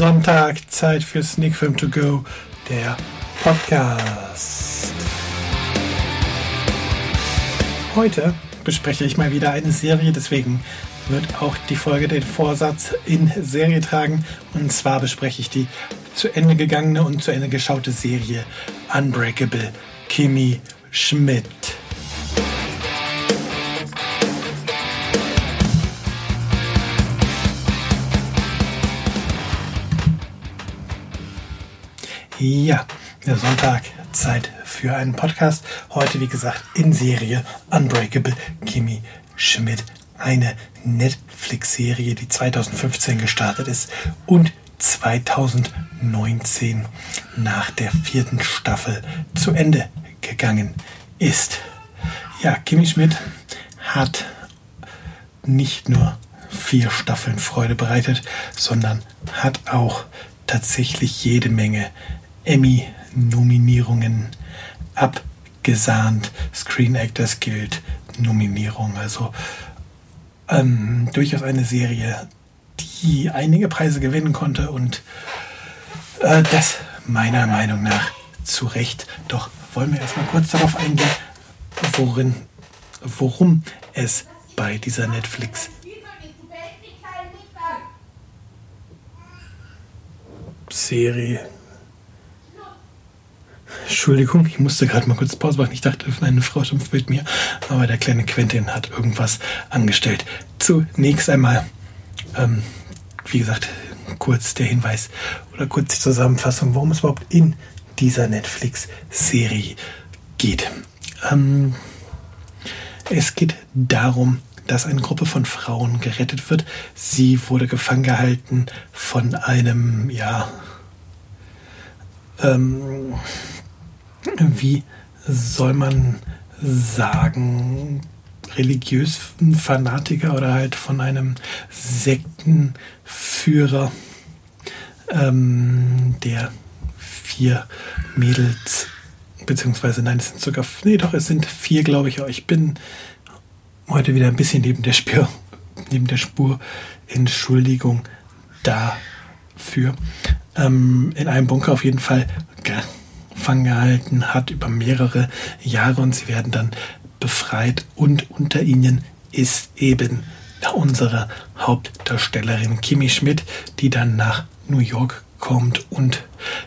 Sonntag, Zeit für Sneak Film to Go, der Podcast. Heute bespreche ich mal wieder eine Serie, deswegen wird auch die Folge den Vorsatz in Serie tragen. Und zwar bespreche ich die zu Ende gegangene und zu Ende geschaute Serie Unbreakable Kimmy Schmidt. Ja, der Sonntag, Zeit für einen Podcast. Heute, wie gesagt, in Serie Unbreakable Kimmy Schmidt. Eine Netflix-Serie, die 2015 gestartet ist und 2019 nach der vierten Staffel zu Ende gegangen ist. Ja, Kimmy Schmidt hat nicht nur vier Staffeln Freude bereitet, sondern hat auch tatsächlich jede Menge Emmy-Nominierungen abgesahnt. Screen Actors Guild Nominierung. Also ähm, durchaus eine Serie, die einige Preise gewinnen konnte und äh, das meiner Meinung nach zu Recht. Doch wollen wir erstmal kurz darauf eingehen, worin, worum es bei dieser Netflix Serie Entschuldigung, ich musste gerade mal kurz Pause machen. Ich dachte, meine Frau schimpft mit mir. Aber der kleine Quentin hat irgendwas angestellt. Zunächst einmal, ähm, wie gesagt, kurz der Hinweis oder kurz die Zusammenfassung, worum es überhaupt in dieser Netflix-Serie geht. Ähm, es geht darum, dass eine Gruppe von Frauen gerettet wird. Sie wurde gefangen gehalten von einem, ja, ähm, wie soll man sagen, religiösen Fanatiker oder halt von einem Sektenführer, ähm, der vier Mädels, beziehungsweise nein, es sind sogar, nee doch, es sind vier, glaube ich, ich bin heute wieder ein bisschen neben der Spur, neben der Spur, Entschuldigung dafür. Ähm, in einem Bunker auf jeden Fall gefangen gehalten hat über mehrere Jahre und sie werden dann befreit und unter ihnen ist eben unsere Hauptdarstellerin Kimi Schmidt, die dann nach New York kommt und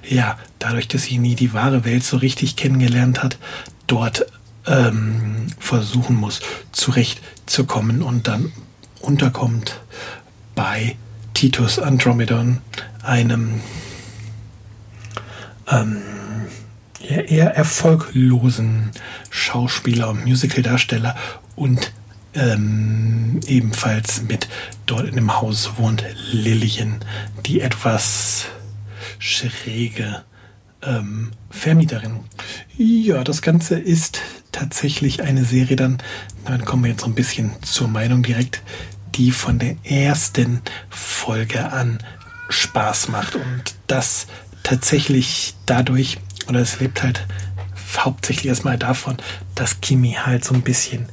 ja, dadurch, dass sie nie die wahre Welt so richtig kennengelernt hat, dort ähm, versuchen muss, zurechtzukommen und dann unterkommt bei Titus Andromedon, einem ähm, eher erfolglosen Schauspieler und Musicaldarsteller und ähm, ebenfalls mit dort in dem Haus wohnt Lillian, die etwas schräge ähm, Vermieterin. Ja, das Ganze ist tatsächlich eine Serie, dann, dann kommen wir jetzt so ein bisschen zur Meinung direkt, die von der ersten Folge an Spaß macht und das tatsächlich dadurch, oder es lebt halt hauptsächlich erstmal davon, dass Kimi halt so ein bisschen,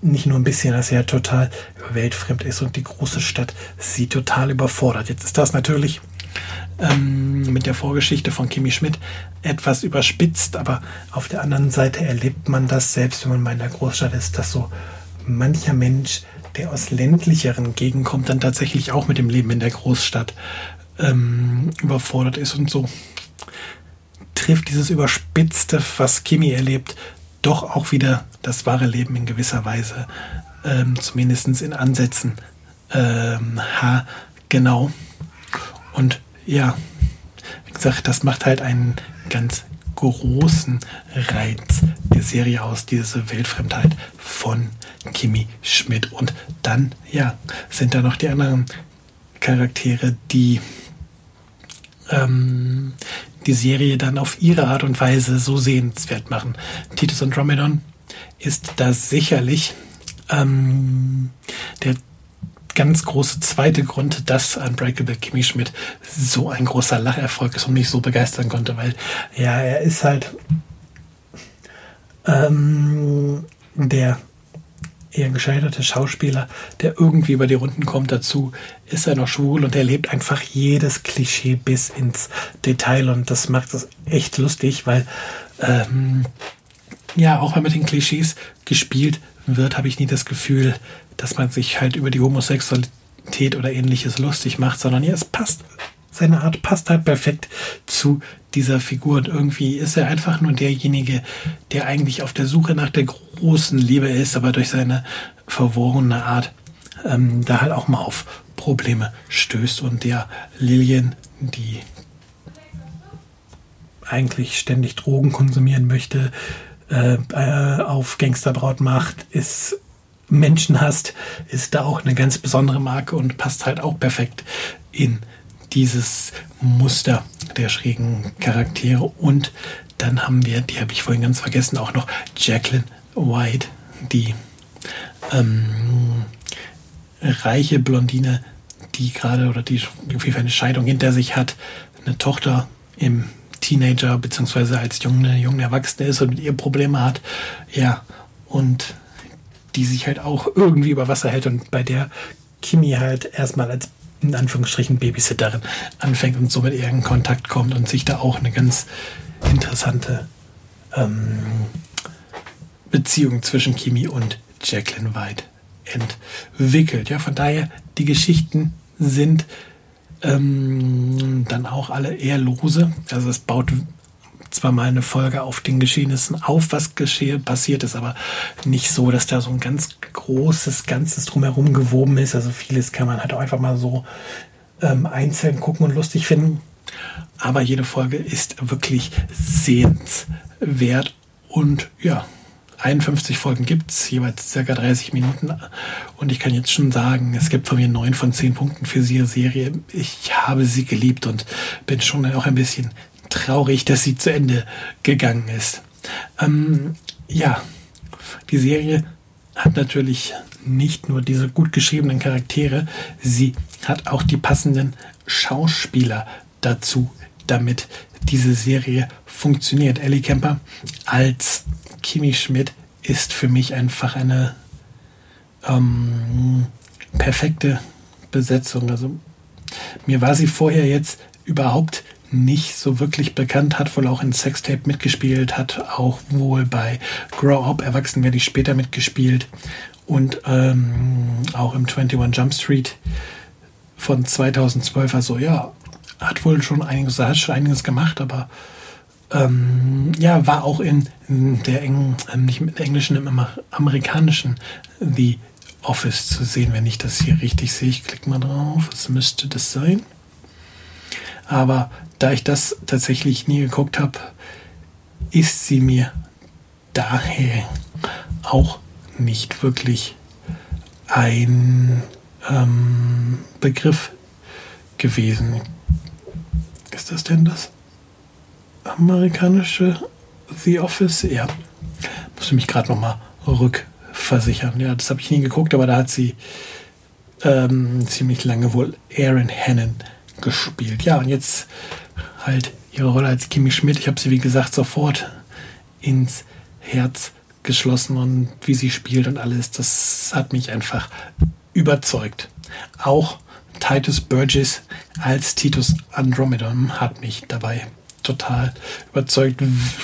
nicht nur ein bisschen, dass er total weltfremd ist und die große Stadt sie total überfordert. Jetzt ist das natürlich ähm, mit der Vorgeschichte von Kimi Schmidt etwas überspitzt, aber auf der anderen Seite erlebt man das selbst, wenn man mal in der Großstadt ist, dass so mancher Mensch, der aus ländlicheren Gegenden kommt, dann tatsächlich auch mit dem Leben in der Großstadt ähm, überfordert ist und so trifft dieses Überspitzte, was Kimi erlebt, doch auch wieder das wahre Leben in gewisser Weise, ähm, zumindest in Ansätzen, ähm, ha, genau. Und ja, wie gesagt, das macht halt einen ganz großen Reiz der Serie aus, diese Weltfremdheit von Kimi Schmidt. Und dann, ja, sind da noch die anderen Charaktere, die ähm, die Serie dann auf ihre Art und Weise so sehenswert machen. Titus Andromedon ist da sicherlich ähm, der ganz große zweite Grund, dass Unbreakable Kimmy Schmidt so ein großer Lacherfolg ist und mich so begeistern konnte, weil ja, er ist halt ähm, der eher gescheiterte Schauspieler, der irgendwie über die Runden kommt. Dazu ist er noch schwul und er lebt einfach jedes Klischee bis ins Detail und das macht es echt lustig, weil ähm, ja, auch wenn mit den Klischees gespielt wird, habe ich nie das Gefühl, dass man sich halt über die Homosexualität oder ähnliches lustig macht, sondern ja, es passt. Seine Art passt halt perfekt zu dieser Figur. Und irgendwie ist er einfach nur derjenige, der eigentlich auf der Suche nach der großen Liebe ist, aber durch seine verworrene Art ähm, da halt auch mal auf Probleme stößt. Und der Lillian, die eigentlich ständig Drogen konsumieren möchte, äh, äh, auf Gangsterbraut macht, ist Menschen hast, ist da auch eine ganz besondere Marke und passt halt auch perfekt in dieses Muster der schrägen Charaktere. Und dann haben wir, die habe ich vorhin ganz vergessen, auch noch Jacqueline White, die ähm, reiche Blondine, die gerade oder die auf jeden eine Scheidung hinter sich hat, eine Tochter im Teenager beziehungsweise als junge, junge Erwachsene ist und mit ihr Probleme hat. Ja, und die sich halt auch irgendwie über Wasser hält und bei der Kimi halt erstmal als in Anführungsstrichen Babysitterin anfängt und so mit ihr in Kontakt kommt und sich da auch eine ganz interessante ähm, Beziehung zwischen Kimi und Jacqueline White entwickelt. Ja, von daher, die Geschichten sind ähm, dann auch alle eher lose. Also es baut zwar mal eine Folge auf den Geschehnissen auf, was geschehe, passiert ist, aber nicht so, dass da so ein ganz großes Ganzes drumherum gewoben ist. Also vieles kann man halt auch einfach mal so ähm, einzeln gucken und lustig finden. Aber jede Folge ist wirklich sehenswert und ja, 51 Folgen gibt es, jeweils circa 30 Minuten. Und ich kann jetzt schon sagen, es gibt von mir 9 von 10 Punkten für die Serie. Ich habe sie geliebt und bin schon auch ein bisschen traurig, dass sie zu Ende gegangen ist. Ähm, ja, die Serie hat natürlich nicht nur diese gut geschriebenen Charaktere, sie hat auch die passenden Schauspieler dazu, damit diese Serie funktioniert. Ellie Kemper als Kimi Schmidt ist für mich einfach eine ähm, perfekte Besetzung. Also mir war sie vorher jetzt überhaupt nicht so wirklich bekannt, hat wohl auch in Sextape mitgespielt, hat auch wohl bei Grow Up Erwachsen werde ich später mitgespielt und ähm, auch im 21 Jump Street von 2012. Also ja, hat wohl schon einiges, hat schon einiges gemacht, aber ähm, ja, war auch in, der engen, ähm, nicht im englischen, im amerikanischen The Office zu sehen, wenn ich das hier richtig sehe. Ich klicke mal drauf, was müsste das sein? Aber da ich das tatsächlich nie geguckt habe, ist sie mir daher auch nicht wirklich ein ähm, Begriff gewesen. Ist das denn das? Amerikanische The Office? Ja. Musste mich gerade nochmal rückversichern. Ja, das habe ich nie geguckt, aber da hat sie ähm, ziemlich lange wohl Aaron Hannon gespielt. Ja, und jetzt halt ihre Rolle als Kimi Schmidt. Ich habe sie, wie gesagt, sofort ins Herz geschlossen und wie sie spielt und alles, das hat mich einfach überzeugt. Auch Titus Burgess als Titus Andromedon hat mich dabei total überzeugt.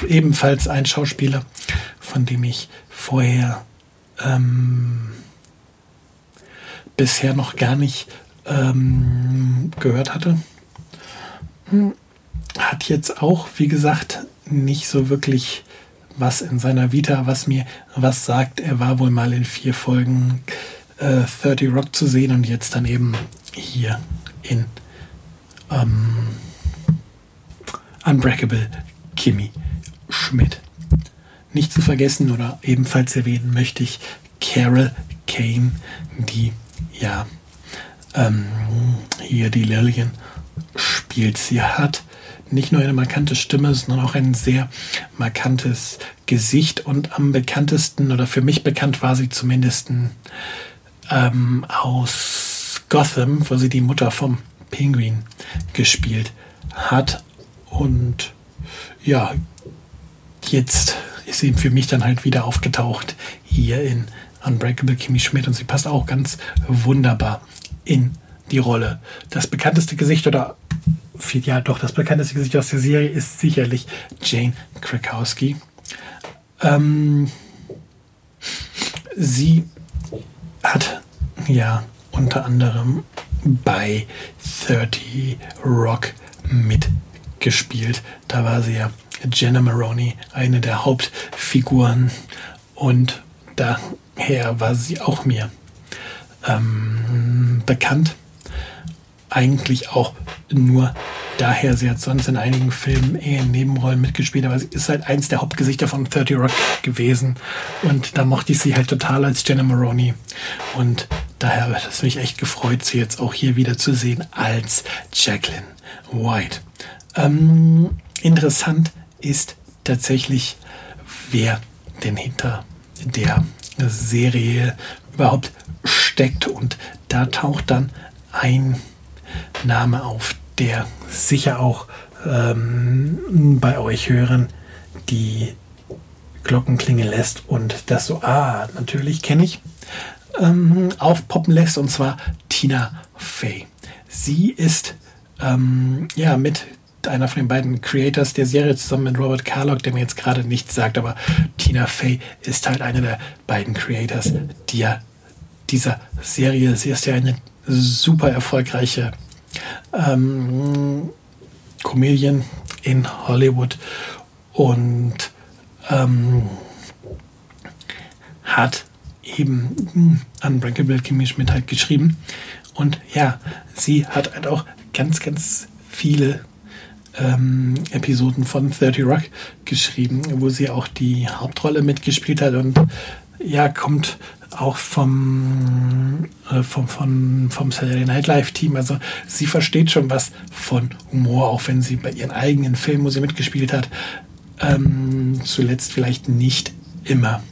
Ebenfalls ein Schauspieler, von dem ich vorher ähm, bisher noch gar nicht ähm, gehört hatte. Hat jetzt auch, wie gesagt, nicht so wirklich was in seiner Vita, was mir was sagt. Er war wohl mal in vier Folgen äh, 30 Rock zu sehen und jetzt dann eben hier in ähm, Unbreakable Kimmy Schmidt. Nicht zu vergessen oder ebenfalls erwähnen möchte ich Carol Kane, die ja ähm, hier die Lillian spielt. Sie hat nicht nur eine markante Stimme, sondern auch ein sehr markantes Gesicht und am bekanntesten oder für mich bekannt war sie zumindest ähm, aus Gotham, wo sie die Mutter vom Penguin gespielt hat. Und ja, jetzt ist sie für mich dann halt wieder aufgetaucht hier in Unbreakable Kimmy Schmidt und sie passt auch ganz wunderbar in die Rolle. Das bekannteste Gesicht oder ja doch, das bekannteste Gesicht aus der Serie ist sicherlich Jane Krakowski. Ähm, sie hat ja unter anderem bei 30 Rock mitgespielt. Da war sie ja Jenna Maroney, eine der Hauptfiguren. Und daher war sie auch mir ähm, bekannt. Eigentlich auch nur daher, sie hat sonst in einigen Filmen eher in Nebenrollen mitgespielt, aber sie ist halt eins der Hauptgesichter von 30 Rock gewesen. Und da mochte ich sie halt total als Jenna Maroney. Und daher hat es mich echt gefreut, sie jetzt auch hier wieder zu sehen als Jacqueline White. Ähm, interessant ist tatsächlich, wer denn hinter der Serie überhaupt steckt. Und da taucht dann ein Name auf, der sicher auch ähm, bei euch hören, die Glocken klingen lässt und das so, ah, natürlich kenne ich, ähm, aufpoppen lässt, und zwar Tina Fey. Sie ist ähm, ja mit einer von den beiden Creators der Serie zusammen mit Robert Carlock, der mir jetzt gerade nichts sagt, aber Tina Fey ist halt einer der beiden Creators, ja dieser Serie, sie ist ja eine super erfolgreiche ähm, Comedian in Hollywood und ähm, hat eben Unbreakable Kimmy Schmidt halt geschrieben. Und ja, sie hat halt auch ganz, ganz viele ähm, Episoden von 30 Rock geschrieben, wo sie auch die Hauptrolle mitgespielt hat und ja, kommt auch vom, äh, vom, vom, vom Saturday Night Live Team. Also sie versteht schon was von Humor, auch wenn sie bei ihren eigenen Filmen, wo sie mitgespielt hat, ähm, zuletzt vielleicht nicht immer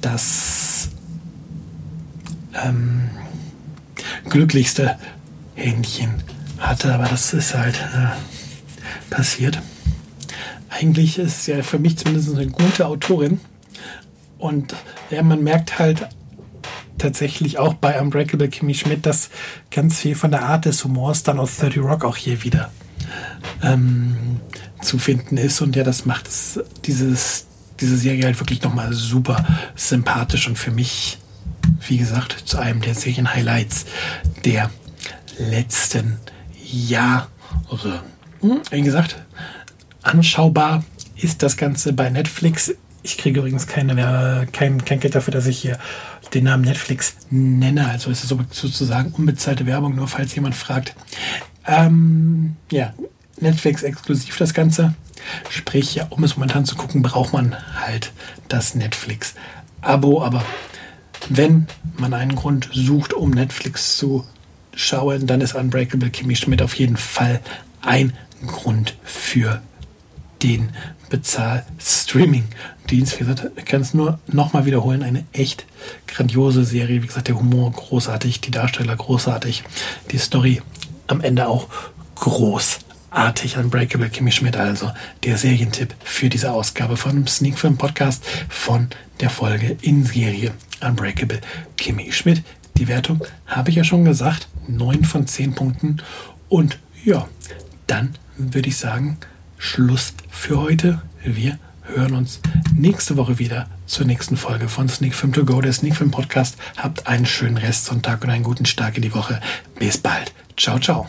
das ähm, glücklichste Händchen hatte, aber das ist halt äh, passiert. Eigentlich ist sie ja für mich zumindest eine gute Autorin. Und ja, man merkt halt tatsächlich auch bei Unbreakable Kimmy Schmidt, dass ganz viel von der Art des Humors dann aus 30 Rock auch hier wieder ähm, zu finden ist. Und ja, das macht es, dieses, diese Serie halt wirklich nochmal super sympathisch und für mich, wie gesagt, zu einem der Serien-Highlights der letzten Jahre. Wie gesagt, anschaubar ist das Ganze bei Netflix. Ich kriege übrigens keine, kein, kein Geld dafür, dass ich hier den Namen Netflix nenne. Also ist es sozusagen unbezahlte Werbung, nur falls jemand fragt. Ähm, ja, Netflix exklusiv das Ganze. Sprich, ja, um es momentan zu gucken, braucht man halt das Netflix-Abo. Aber wenn man einen Grund sucht, um Netflix zu schauen, dann ist Unbreakable Kimmy Schmidt auf jeden Fall ein Grund für den Bezahl-Streaming-Dienst. Wie gesagt, ich kann es nur nochmal wiederholen. Eine echt grandiose Serie. Wie gesagt, der Humor großartig, die Darsteller großartig, die Story am Ende auch großartig. Unbreakable Kimmy Schmidt, also der Serientipp für diese Ausgabe von Sneak Film Podcast von der Folge in Serie Unbreakable Kimmy Schmidt. Die Wertung habe ich ja schon gesagt, 9 von 10 Punkten. Und ja, dann würde ich sagen, Schluss für heute. Wir hören uns nächste Woche wieder zur nächsten Folge von Sneak Film To Go, der Sneak Film Podcast. Habt einen schönen Restsonntag und einen guten Start in die Woche. Bis bald. Ciao, ciao.